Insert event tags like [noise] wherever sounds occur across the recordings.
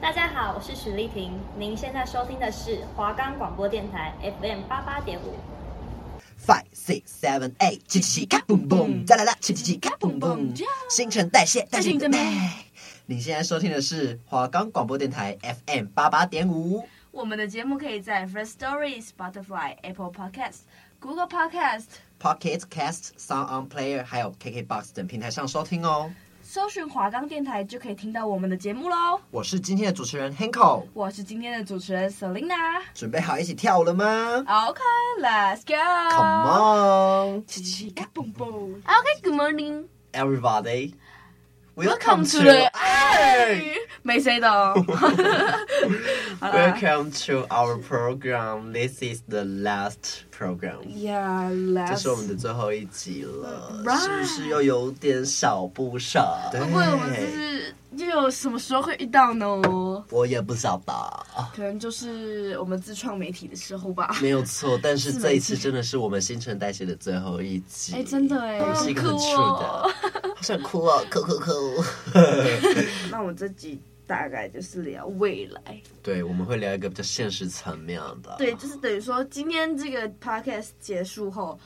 大家好，我是许丽婷，您现在收听的是华冈广播电台 FM 八八点五。Five, six, seven, eight，七七七，咔嘣嘣，再来啦，七七七，咔嘣嘣，新陈代谢，代谢的美。你现在收听的是华冈广播电台 FM 八八点五。我们的节目可以在 First Story、Spotify、Apple Podcast、Google Podcast、Pocket Cast、Sound On Player，还有 KKBox 等平台上收听哦。搜寻华冈电台就可以听到我们的节目喽。我是今天的主持人 Hanko，我是今天的主持人 Selina。准备好一起跳舞了吗？OK，Let's go。Come on，七七卡蹦蹦。OK，Good morning，everybody。Welcome to the 没谁懂。Welcome to our program. This is the last program. 这是我们的最后一集了，right. 是不是又有点小不少？对，会不会我们就是又有什么时候会遇到呢？我也不晓得，可能就是我们自创媒体的时候吧。没有错，但是这一次真的是我们新陈代谢的最后一集。哎，真的哎，是一个很 true 的，好想哭啊，哭哭哭。[laughs] [laughs] 那我这集。大概就是聊未来，对，我们会聊一个比较现实层面的。对，就是等于说，今天这个 podcast 结束后。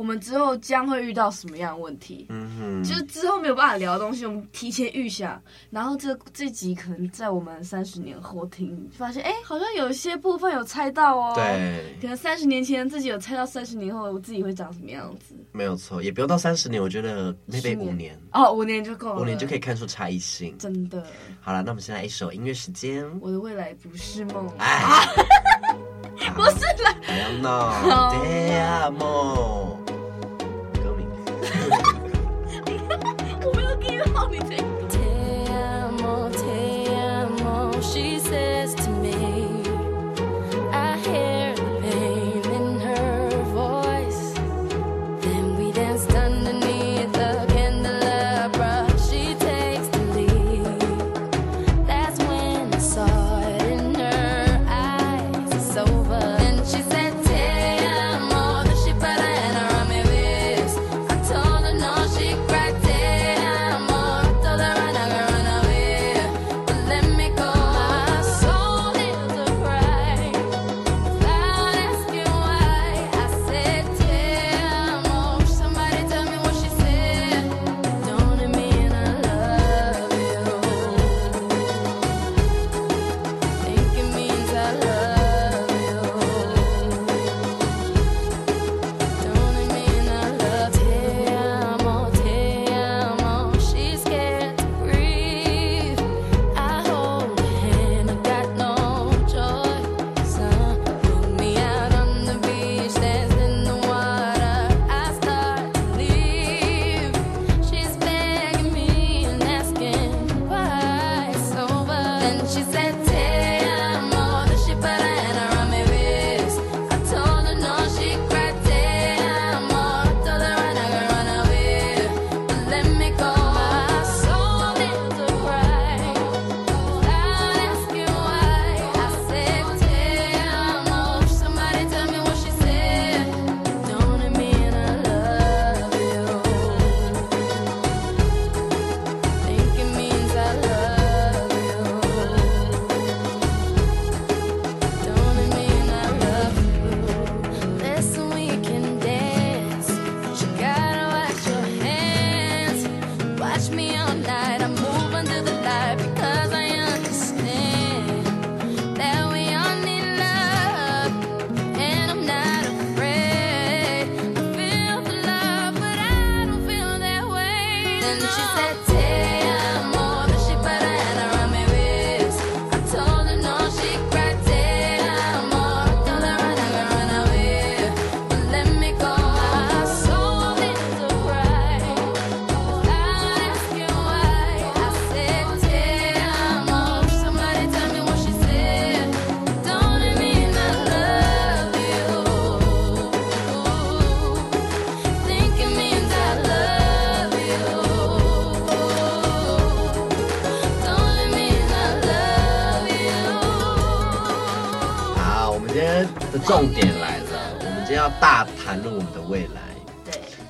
我们之后将会遇到什么样的问题？嗯哼，就是之后没有办法聊的东西，我们提前预想。然后这这集可能在我们三十年后听，发现哎，好像有一些部分有猜到哦。对，可能三十年前自己有猜到，三十年后我自己会长什么样子？没有错，也不用到三十年，我觉得 maybe 五年哦，五年就够了，五年就可以看出差异性。真的。好了，那我们先来一首音乐时间。我的未来不是梦。哎，[laughs] 不是啦。不要闹。Te amo。我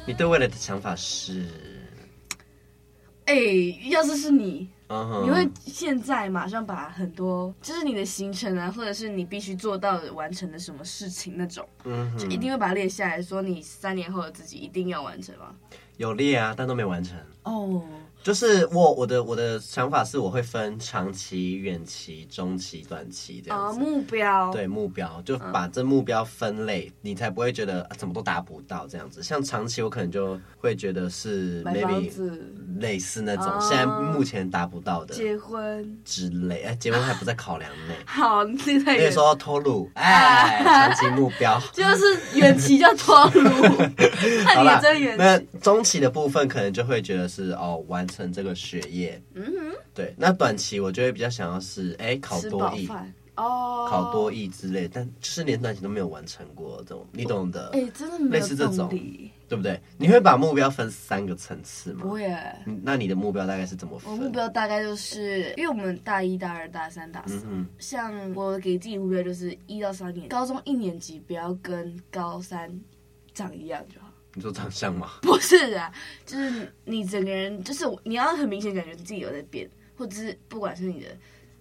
你对未来的想法是？哎，要是是你，嗯、你会现在马上把很多，就是你的行程啊，或者是你必须做到的、完成的什么事情那种，嗯，就一定会把它列下来说，你三年后的自己一定要完成吗？有列啊，但都没完成。哦、oh.。就是我我的我的想法是，我会分长期、远期、中期、短期这样子。Uh, 目标对目标，就把这目标分类，uh. 你才不会觉得、啊、怎么都达不到这样子。像长期，我可能就会觉得是 maybe 类似那种，uh. 现在目前达不到的结婚之类，哎，结婚还不在考量内。[laughs] 好，现在因为说要脱鲁，哎，[laughs] 长期目标就是远期叫脱鲁。好了，那中期的部分可能就会觉得是哦完。成这个学业，嗯哼，对，那短期我就会比较想要是，哎，考多艺哦，考多艺之类，但就是连短期都没有完成过这种，你懂的，哎，真的没有类似这种，对不对？你会把目标分三个层次吗？不会，那你的目标大概是怎么分？我目标大概就是，因为我们大一、大二、大三、大四，嗯，像我给自己目标就是一到三年，高中一年级不要跟高三长一样就好。你说长相吗？[laughs] 不是啊，就是你整个人，就是你要很明显感觉自己有在变，或者是不管是你的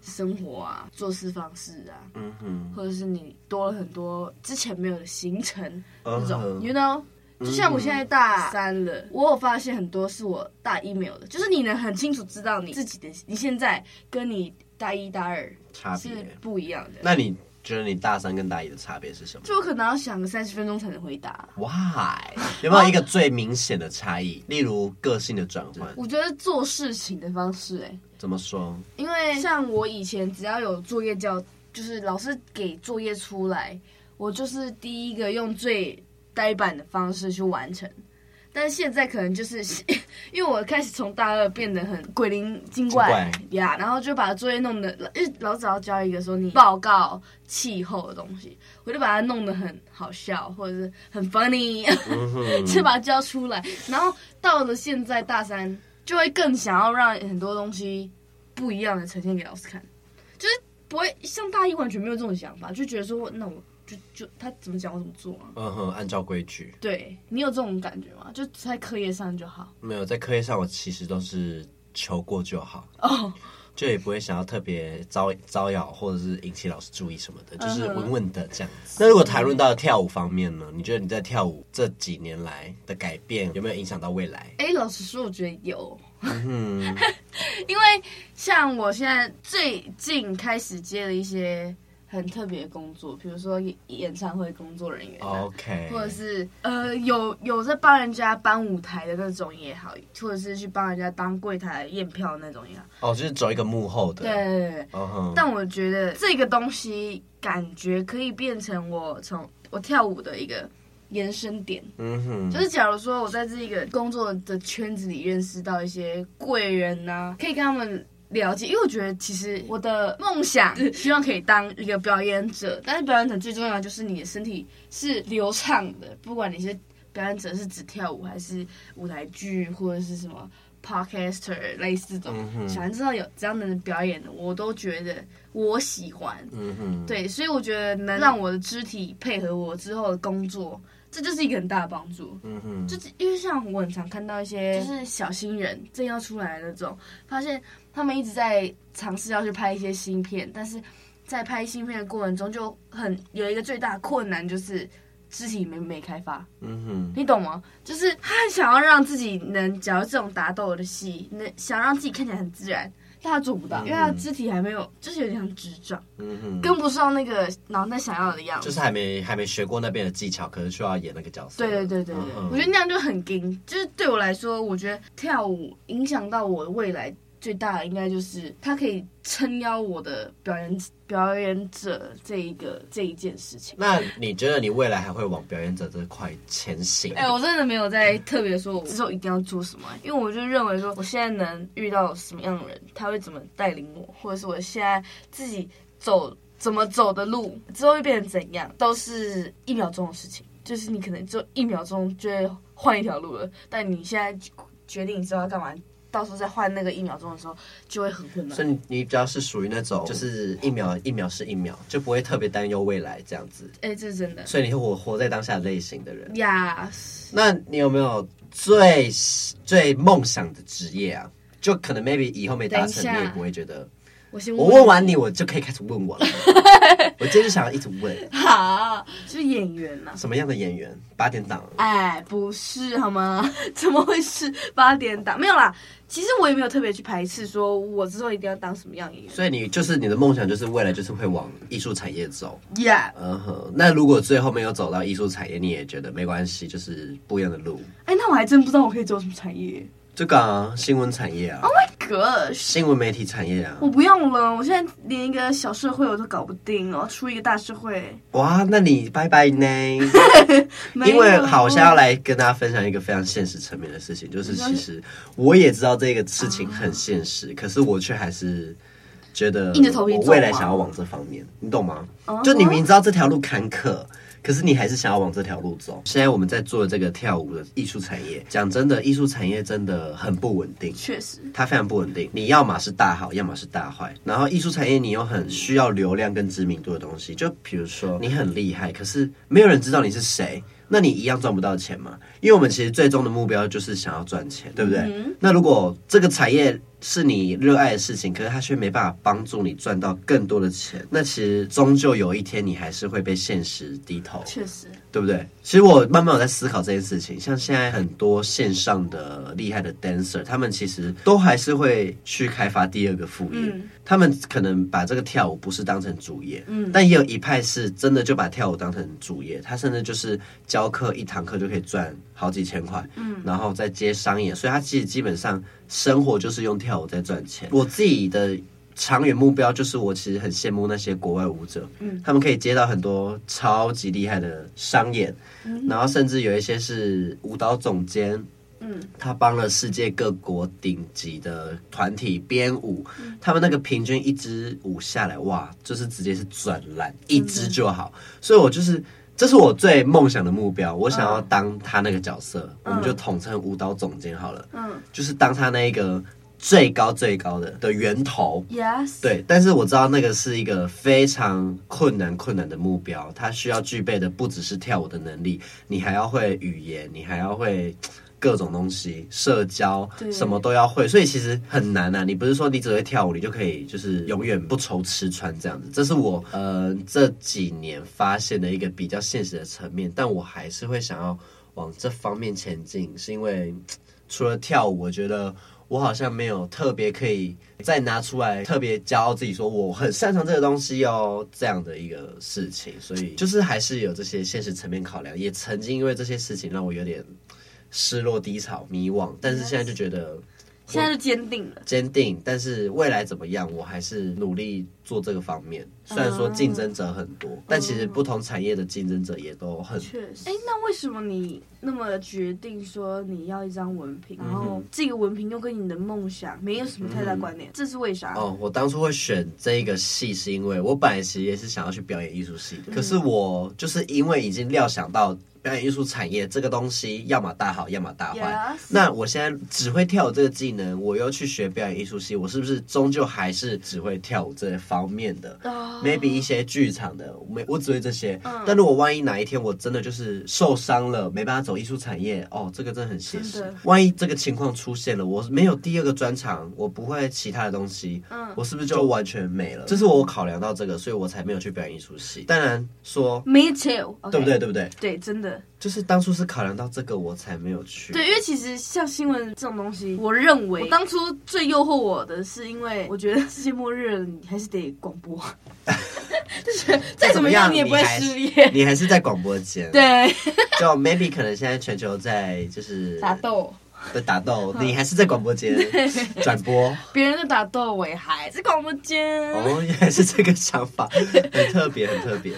生活啊、做事方式啊，嗯哼，或者是你多了很多之前没有的行程那种、uh -huh.，you know，就像我现在大三了，uh. 我有发现很多是我大一没有的，就是你能很清楚知道你自己的，你现在跟你大一大二差别是不一样的。那你？觉得你大三跟大一的差别是什么？就我可能要想个三十分钟才能回答。Why？有没有一个最明显的差异？例如个性的转换？我觉得做事情的方式、欸，哎，怎么说？因为像我以前只要有作业交，就是老师给作业出来，我就是第一个用最呆板的方式去完成。但是现在可能就是，[coughs] 因为我开始从大二变得很鬼灵精怪呀，然后就把作业弄得，因为老师要教一个说你报告气候的东西，我就把它弄得很好笑或者是很 funny，[laughs] 就把它教出来。然后到了现在大三，就会更想要让很多东西不一样的呈现给老师看，就是不会像大一完全没有这种想法，就觉得说那我。就就他怎么讲我怎么做啊？嗯哼，按照规矩。对，你有这种感觉吗？就在课业上就好。没有，在课业上我其实都是求过就好。哦、oh.。就也不会想要特别招招摇，或者是引起老师注意什么的，就是稳稳的这样子。Uh. 那如果谈论到跳舞方面呢？你觉得你在跳舞这几年来的改变有没有影响到未来？哎、欸，老实说，我觉得有。嗯，[laughs] 因为像我现在最近开始接了一些。很特别的工作，比如说演唱会工作人员，OK，或者是呃有有在帮人家搬舞台的那种也好，或者是去帮人家当柜台验票的那种也好。哦，就是走一个幕后的。对对对对。Uh -huh. 但我觉得这个东西感觉可以变成我从我跳舞的一个延伸点。嗯哼。就是假如说我在这个工作的圈子里认识到一些贵人呐、啊，可以跟他们。了解，因为我觉得其实我的梦想是希望可以当一个表演者，但是表演者最重要的就是你的身体是流畅的，不管你是表演者是指跳舞还是舞台剧或者是什么 podcaster 类似这种，嗯、想知道有这样的表演的，我都觉得我喜欢。嗯哼，对，所以我觉得能让我的肢体配合我之后的工作。这就是一个很大的帮助，嗯哼，就是因为像我很常看到一些就是小新人正要出来的那种，发现他们一直在尝试要去拍一些新片，但是在拍新片的过程中就很有一个最大的困难就是肢体没没开发，嗯哼，你懂吗？就是他很想要让自己能，假如这种打斗的戏，能想让自己看起来很自然。但他做不到，因为他肢体还没有，就是有点像智障，嗯哼，跟不上那个脑袋想要的样子，就是还没还没学过那边的技巧，可能需要演那个角色。对对对对对，嗯，我觉得那样就很硬，就是对我来说，我觉得跳舞影响到我的未来。最大的应该就是他可以撑腰我的表演表演者这一个这一件事情。那你觉得你未来还会往表演者这块前行？哎、欸，我真的没有在特别说我之后一定要做什么，因为我就认为说我现在能遇到什么样的人，他会怎么带领我，或者是我现在自己走怎么走的路之后会变成怎样，都是一秒钟的事情。就是你可能就一秒钟就会换一条路了，但你现在决定你知道要干嘛。到时候再换那个一秒钟的时候，就会很困难。所以你比较是属于那种，就是一秒一秒是一秒，就不会特别担忧未来这样子。哎、欸，这是真的。所以你会活活在当下类型的人。Yes。那你有没有最最梦想的职业啊？就可能 maybe 以后没达成，你也不会觉得。我先我问完你，我就可以开始问我了。[laughs] 我今天就想要一直问，[laughs] 好，就是演员呐、啊。什么样的演员？八点档？哎，不是好吗？[laughs] 怎么会是八点档？没有啦。其实我也没有特别去排斥，说我之后一定要当什么样演员。所以你就是你的梦想，就是未来就是会往艺术产业走。Yeah。嗯哼。那如果最后没有走到艺术产业，你也觉得没关系，就是不一样的路。哎，那我还真不知道我可以走什么产业。这个啊，新闻产业啊。Oh my god！新闻媒体产业啊。我不用了，我现在连一个小社会我都搞不定哦，出一个大社会。哇，那你拜拜呢？[laughs] 因为好，我现在要来跟大家分享一个非常现实层面的事情，就是其实我也知道这个事情很现实，可是我却还是觉得硬着头皮。我未来想要往这方面，你懂吗？就你明知道这条路坎坷。可是你还是想要往这条路走。现在我们在做的这个跳舞的艺术产业，讲真的，艺术产业真的很不稳定。确实，它非常不稳定。你要么是大好，要么是大坏。然后艺术产业你又很需要流量跟知名度的东西。就比如说你很厉害，可是没有人知道你是谁，那你一样赚不到钱嘛。因为我们其实最终的目标就是想要赚钱，对不对？嗯、那如果这个产业是你热爱的事情，可是它却没办法帮助你赚到更多的钱，那其实终究有一天你还是会被现实低头。确实，对不对？其实我慢慢有在思考这件事情。像现在很多线上的厉害的 dancer，他们其实都还是会去开发第二个副业。嗯、他们可能把这个跳舞不是当成主业，嗯，但也有一派是真的就把跳舞当成主业。他甚至就是教课一堂课就可以赚好几千块，嗯，然后再接商业，所以他其实基本上生活就是用跳舞在赚钱。我自己的长远目标就是，我其实很羡慕那些国外舞者，嗯，他们可以接到很多超级厉害的商演，嗯，然后甚至有一些是舞蹈总监，嗯，他帮了世界各国顶级的团体编舞，嗯，他们那个平均一支舞下来，哇，就是直接是转烂，一支就好，所以我就是。这是我最梦想的目标，我想要当他那个角色，嗯、我们就统称舞蹈总监好了。嗯，就是当他那个最高最高的的源头。Yes，对。但是我知道那个是一个非常困难困难的目标，他需要具备的不只是跳舞的能力，你还要会语言，你还要会。各种东西，社交什么都要会，所以其实很难啊。你不是说你只会跳舞，你就可以就是永远不愁吃穿这样子。这是我呃这几年发现的一个比较现实的层面，但我还是会想要往这方面前进，是因为 [tsk] 除了跳舞，我觉得我好像没有特别可以再拿出来特别骄傲自己说我很擅长这个东西哦这样的一个事情，所以就是还是有这些现实层面考量，也曾经因为这些事情让我有点。失落、低潮、迷惘，但是现在就觉得，现在就坚定了，坚定。但是未来怎么样，我还是努力做这个方面。虽然说竞争者很多，嗯、但其实不同产业的竞争者也都很。确实。哎，那为什么你那么决定说你要一张文凭，嗯、然后这个文凭又跟你的梦想没有什么太大关联？嗯、这是为啥？哦，我当初会选这一个系，是因为我本来其实也是想要去表演艺术系的，嗯、可是我就是因为已经料想到。表演艺术产业这个东西，要么大好，要么大坏。那我现在只会跳舞这个技能，我又去学表演艺术系，我是不是终究还是只会跳舞这方面的？Oh.Maybe 一些剧场的，没我只会这些。嗯、但如果万一哪一天我真的就是受伤了，没办法走艺术产业，哦，这个真的很现实。万一这个情况出现了，我没有第二个专长，我不会其他的东西，嗯，我是不是就完全没了？这是我考量到这个，所以我才没有去表演艺术系。当然说，Me too，对不对？对不对？对，真的。就是当初是考量到这个，我才没有去。对，因为其实像新闻这种东西，我认为我当初最诱惑我的是，因为我觉得世界末日你还是得广播，[laughs] 就是再怎么样你也不会失业，你还是在广播间。对，就 maybe 可能现在全球在就是打斗。的打斗，你还是在广播间转播，[laughs] 别人的打斗，我还在广播间。哦，原来是这个想法，[laughs] 很特别，很特别。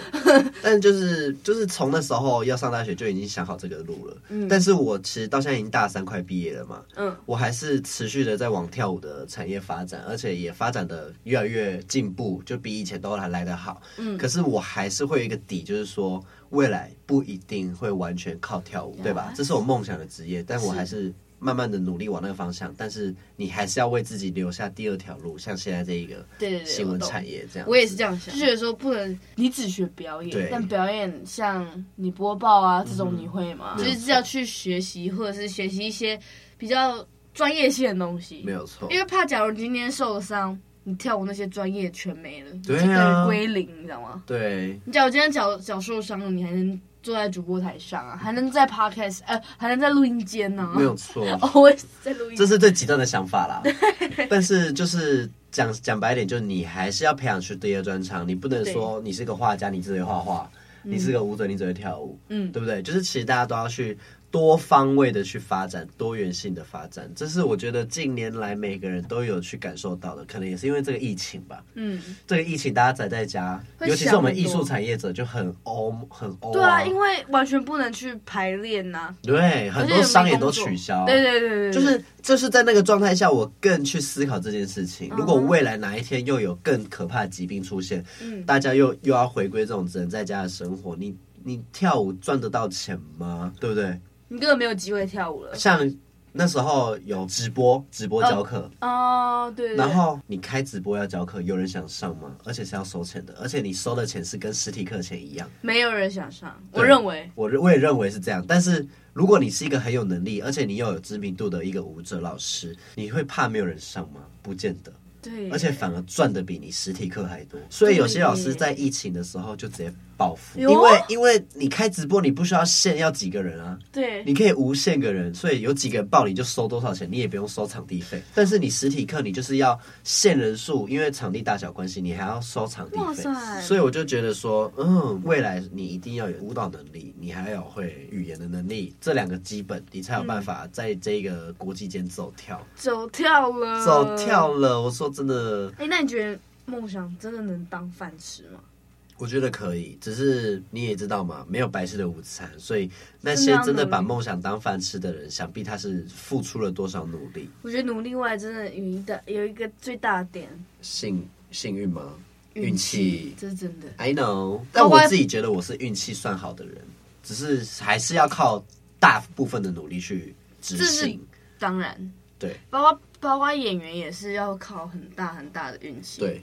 但就是就是从那时候要上大学就已经想好这个路了。嗯，但是我其实到现在已经大三快毕业了嘛。嗯，我还是持续的在往跳舞的产业发展，而且也发展的越来越进步，就比以前都还来得好。嗯，可是我还是会有一个底，就是说未来不一定会完全靠跳舞，对吧？这是我梦想的职业，但我还是。慢慢的努力往那个方向，但是你还是要为自己留下第二条路，像现在这一个对对对新闻产业这样我。也是这样想，就觉得说不能你只学表演，但表演像你播报啊这种你会吗？嗯、就是要去学习，或者是学习一些比较专业性的东西，没有错。因为怕假如今天受了伤，你跳舞那些专业全没了，对啊，归零，你知道吗？对。你假如今天脚脚受伤了，你还能坐在主播台上啊？还能在 podcast，呃，还能在录音间呢？没有错，我也是在录音。这是最极端的想法啦。[laughs] 但是就是讲讲白一点，就是你还是要培养出第二专长，你不能说你是个画家，你只会画画；你是个舞者，你只会跳舞，嗯，对不对？就是其实大家都要去。多方位的去发展，多元性的发展，这是我觉得近年来每个人都有去感受到的，可能也是因为这个疫情吧。嗯，这个疫情大家宅在家，尤其是我们艺术产业者就很欧很欧、啊。对啊，因为完全不能去排练呐、啊。对，很多商演都取消。对对对对，就是就是在那个状态下，我更去思考这件事情。如果未来哪一天又有更可怕的疾病出现，嗯，大家又又要回归这种只能在家的生活，你你跳舞赚得到钱吗？对不对？你根本没有机会跳舞了。像那时候有直播，直播教课哦，哦，对。然后你开直播要教课，有人想上吗？而且是要收钱的，而且你收的钱是跟实体课钱一样。没有人想上，我认为。我我也认为是这样。但是如果你是一个很有能力，而且你又有知名度的一个舞者老师，你会怕没有人上吗？不见得。对，而且反而赚的比你实体课还多，所以有些老师在疫情的时候就直接暴富，因为因为你开直播，你不需要限要几个人啊，对，你可以无限个人，所以有几个人报你就收多少钱，你也不用收场地费。但是你实体课你就是要限人数，因为场地大小关系，你还要收场地费。所以我就觉得说，嗯，未来你一定要有舞蹈能力，你还要有会语言的能力，这两个基本，你才有办法在这个国际间走跳，走跳了，走跳了。我说。真的，哎、欸，那你觉得梦想真的能当饭吃吗？我觉得可以，只是你也知道嘛，没有白吃的午餐，所以那些真的把梦想当饭吃的人，想必他是付出了多少努力。我觉得努力外，真的有一个有一个最大的点，幸幸运吗？运气，这是真的。I know，但我自己觉得我是运气算好的人，只是还是要靠大部分的努力去执行。当然，对，包括。包括演员也是要靠很大很大的运气。对，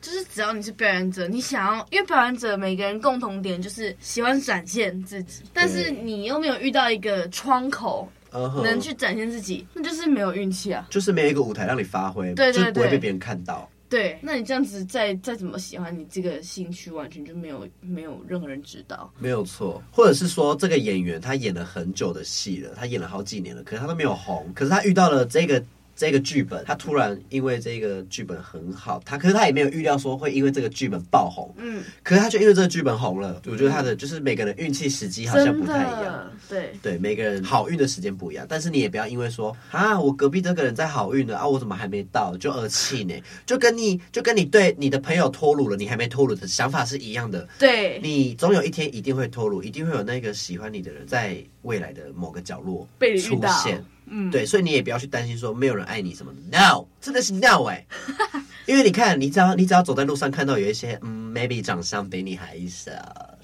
就是只要你是表演者，你想要，因为表演者每个人共同点就是喜欢展现自己，但是你又没有遇到一个窗口，能去展现自己，那就是没有运气啊，就是没有一个舞台让你发挥，对，对，对，就不会被别人看到。对，那你这样子再再怎么喜欢你这个兴趣，完全就没有没有任何人知道。没有错，或者是说这个演员他演了很久的戏了，他演了好几年了，可是他都没有红，可是他遇到了这个。这个剧本，他突然因为这个剧本很好，他可是他也没有预料说会因为这个剧本爆红，嗯，可是他就因为这个剧本红了。我觉得他的就是每个人运气时机好像不太一样，对对，每个人好运的时间不一样。但是你也不要因为说啊，我隔壁这个人在好运了啊，我怎么还没到就而气馁，就跟你就跟你对你的朋友脱乳了，你还没脱乳的想法是一样的。对，你总有一天一定会脱乳，一定会有那个喜欢你的人在未来的某个角落出现。嗯，对，所以你也不要去担心说没有人爱你什么的，no，真的是 no 哎、欸，[laughs] 因为你看，你只要你只要走在路上看到有一些嗯，maybe 长相比你还小，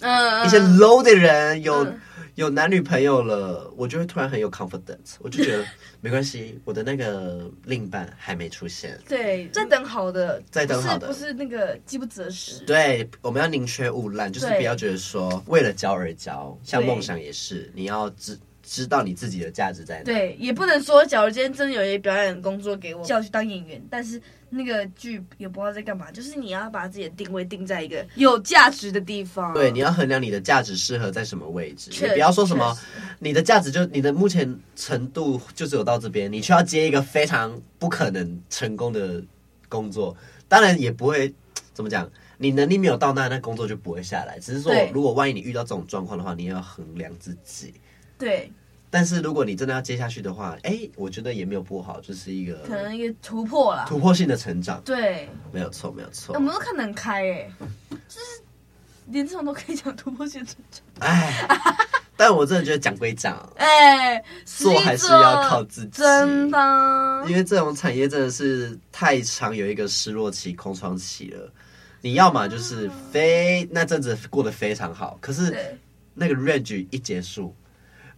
嗯，一些 low 的人有、嗯、有男女朋友了，我就会突然很有 confidence，我就觉得没关系，我的那个另一半还没出现，对，在等好的，在等好的，不是，不是那个饥不择食，对，我们要宁缺毋滥，就是不要觉得说为了交而交，像梦想也是，你要知。知道你自己的价值在哪？对，也不能说，假如今天真的有一个表演工作给我，叫我去当演员，但是那个剧也不知道在干嘛。就是你要把自己的定位定在一个 [laughs] 有价值的地方。对，你要衡量你的价值适合在什么位置。也不要说什么，你的价值就你的目前程度就只有到这边，你却要接一个非常不可能成功的工作，当然也不会怎么讲，你能力没有到那，那工作就不会下来。只是说，如果万一你遇到这种状况的话，你也要衡量自己。对，但是如果你真的要接下去的话，哎、欸，我觉得也没有不好，就是一个可能一个突破啦，突破性的成长。对，没有错，没有错。我们都看得很开，哎，就是连这种都可以讲突破性成长。哎，但我真的觉得讲归讲，[laughs] 哎，做还是要靠自己，真的。因为这种产业真的是太长，有一个失落期、空窗期了。你要么就是非那阵子过得非常好，可是那个 range 一结束。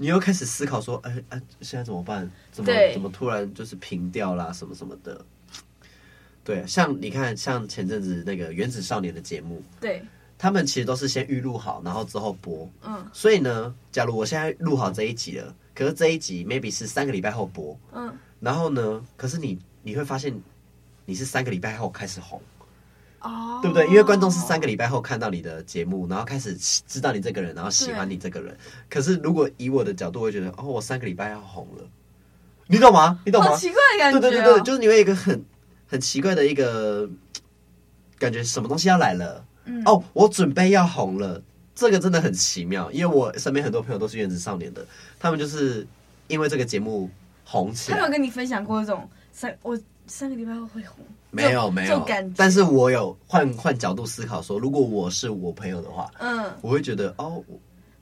你又开始思考说，哎哎，现在怎么办？怎么怎么突然就是平掉啦，什么什么的？对，像你看，像前阵子那个《原子少年》的节目，对，他们其实都是先预录好，然后之后播。嗯，所以呢，假如我现在录好这一集了，可是这一集 maybe 是三个礼拜后播，嗯，然后呢，可是你你会发现你是三个礼拜后开始红。哦，oh, 对不对？因为观众是三个礼拜后看到你的节目，然后开始知道你这个人，然后喜欢你这个人。可是如果以我的角度，会觉得哦，我三个礼拜要红了，你懂吗？你懂吗？奇怪的感觉、哦，对对对对，就是你会有一个很很奇怪的一个感觉，什么东西要来了？嗯、哦，我准备要红了，这个真的很奇妙。因为我身边很多朋友都是原子少年的，他们就是因为这个节目红起来。他有跟你分享过这种三我三个礼拜后会红？没有没有，但是我有换换角度思考说，如果我是我朋友的话，嗯，我会觉得哦，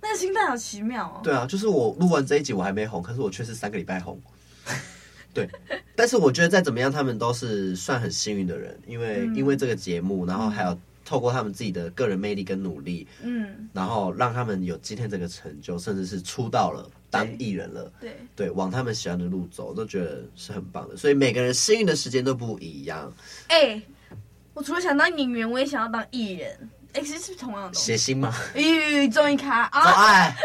那个心态好奇妙哦。对啊，就是我录完这一集我还没红，可是我却是三个礼拜红。[laughs] 对，但是我觉得再怎么样，他们都是算很幸运的人，因为、嗯、因为这个节目，然后还有透过他们自己的个人魅力跟努力，嗯，然后让他们有今天这个成就，甚至是出道了。当艺人了，对对，往他们喜欢的路走，都觉得是很棒的。所以每个人幸运的时间都不一样。哎、欸，我除了想当演员，我也想要当艺人。哎、欸，其实是同样的。谐星吗？咦，终于卡啊！哎，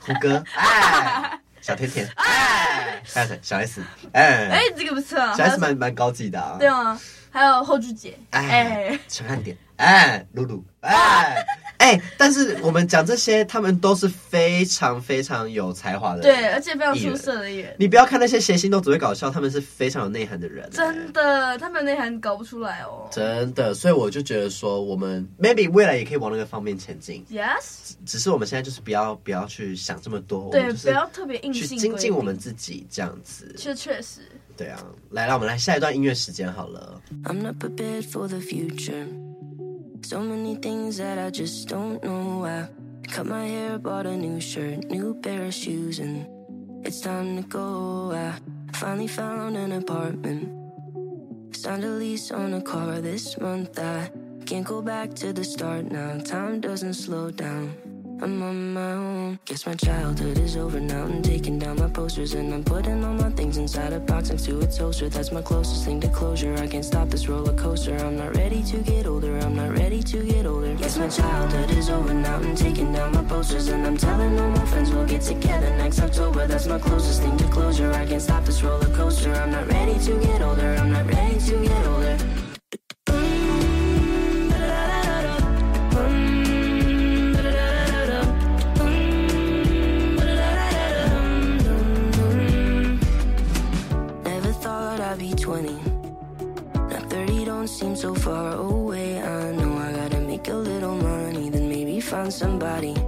胡歌，哎，[laughs] 小甜甜，哎，还有小 S，哎，哎，这个不错，小 S 蛮蛮高级的啊。对啊，还有后剧姐，哎，陈汉典，哎，露露，哎。哎、欸，但是我们讲这些，他们都是非常非常有才华的，对，而且非常出色的人。你不要看那些谐星都只会搞笑，他们是非常有内涵的人。真的，他们内涵搞不出来哦。真的，所以我就觉得说，我们 maybe 未来也可以往那个方面前进。Yes，只是我们现在就是不要不要去想这么多，对，不要特别硬性去精进我们自己这样子。确确实，对啊，来，让，我们来下一段音乐时间好了。I'm not prepared for the future. So many things that I just don't know. I cut my hair, bought a new shirt, new pair of shoes, and it's time to go. I finally found an apartment, signed a lease on a car this month. I can't go back to the start now. Time doesn't slow down. I'm on my own. Guess my childhood is over now. I'm taking down my posters and I'm putting all my things inside a box next to a toaster. That's my closest thing to closure. I can't stop this roller coaster. I'm not ready to get older. I'm not ready to get older. Guess my childhood is over now. I'm taking down my posters and I'm telling all my friends we'll get together next October. That's my closest thing to closure. I can't stop this roller coaster. I'm not ready to get older. I'm not ready to get older. Somebody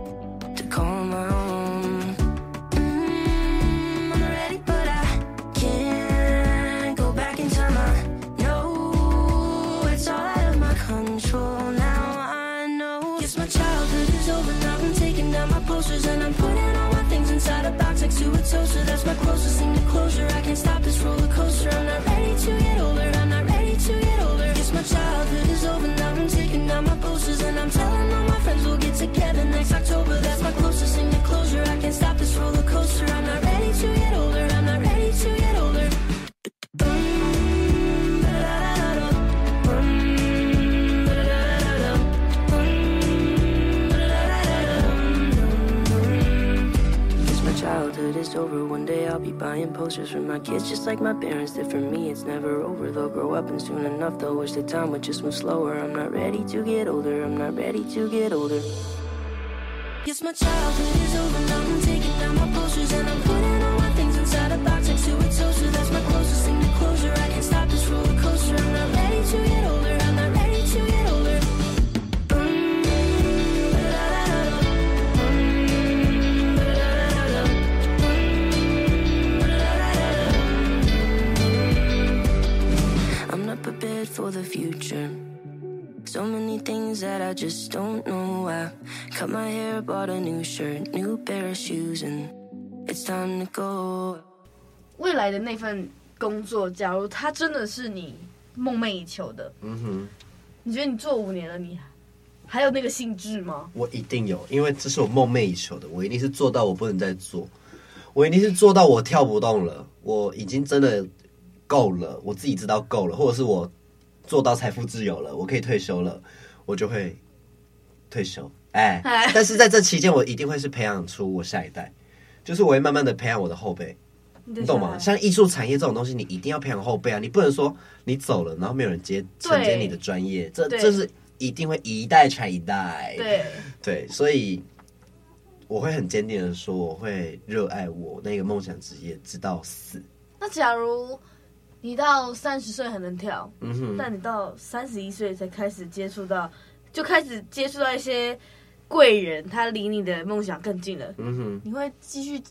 over. One day I'll be buying posters for my kids, just like my parents did for me. It's never over. They'll grow up and soon enough they'll wish the time would just move slower. I'm not ready to get older. I'm not ready to get older. Yes, my childhood is over. Now I'm taking down my posters and I'm putting all my things inside a box next to a toaster. That's my closest thing to closure. I can't stop this roller coaster. I'm not just don't know. I cut my hair, bought a new shirt, new pair of shoes, and it's time to go. 未来的那份工作，假如它真的是你梦寐以求的，嗯哼，你觉得你做五年了，你还有那个兴致吗？我一定有，因为这是我梦寐以求的，我一定是做到我不能再做，我一定是做到我跳不动了，我已经真的够了，我自己知道够了，或者是我。做到财富自由了，我可以退休了，我就会退休。哎，但是在这期间，我一定会是培养出我下一代，就是我会慢慢的培养我的后辈，你懂吗？像艺术产业这种东西，你一定要培养后辈啊！你不能说你走了，然后没有人接承接你的专业，这这是一定会一代传一代。对对，所以我会很坚定的说，我会热爱我那个梦想职业直到死。那假如你到三十岁还能跳，嗯哼，但你到三十一岁才开始接触到，就开始接触到一些贵人，他离你的梦想更近了。嗯哼，你会继续，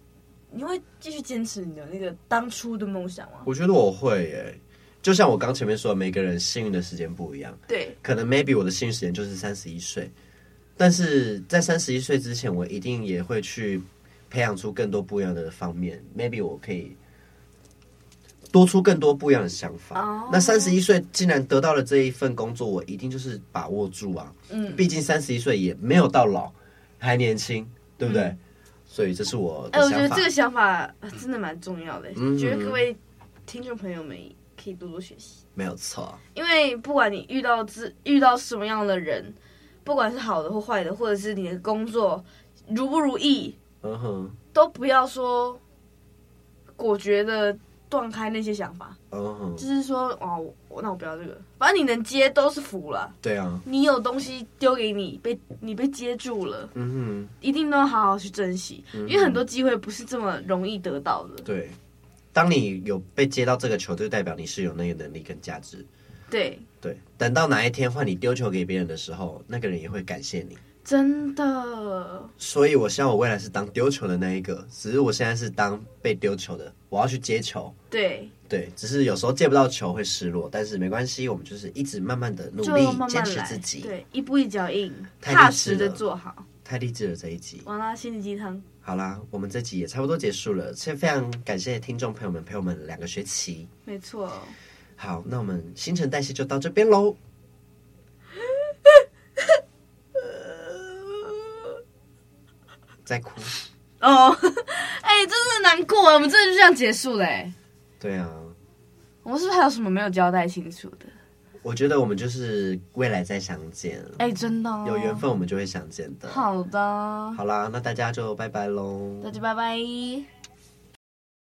你会继续坚持你的那个当初的梦想吗？我觉得我会耶，就像我刚前面说的，每个人幸运的时间不一样。对，可能 maybe 我的幸运时间就是三十一岁，但是在三十一岁之前，我一定也会去培养出更多不一样的方面。maybe 我可以。多出更多不一样的想法。Oh. 那三十一岁竟然得到了这一份工作，我一定就是把握住啊。嗯，毕竟三十一岁也没有到老，还年轻，对不对？嗯、所以这是我。哎、欸，我觉得这个想法真的蛮重要的。嗯，觉得各位听众朋友们可以多多学习。没有错，因为不管你遇到自遇到什么样的人，不管是好的或坏的，或者是你的工作如不如意，嗯哼，都不要说果决的。断开那些想法，uh-huh. 就是说，哦，那我不要这个，反正你能接都是福了。对啊，你有东西丢给你，被你被接住了，嗯哼，一定都要好好去珍惜，嗯，因为很多机会不是这么容易得到的。对，当你有被接到这个球，就代表你是有那个能力跟价值。对对，等到哪一天换你丢球给别人的时候，那个人也会感谢你。真的，所以我希望我未来是当丢球的那一个，只是我现在是当被丢球的，我要去接球。对对，只是有时候接不到球会失落，但是没关系，我们就是一直慢慢的努力，坚持自己，对，一步一脚印，踏实的做好。太励志了这一集，完了，心灵鸡汤。好啦，我们这集也差不多结束了，先非常感谢听众朋友们陪我们两个学期。没错。好，那我们新陈代谢就到这边喽。在哭哦，[laughs] 哎、欸，真是难过啊！我们真的就这样结束嘞。对啊，我们是不是还有什么没有交代清楚的？我觉得我们就是未来再相见。哎、欸，真的、哦，有缘分我们就会相见的。好的，好啦，那大家就拜拜喽。大家拜拜。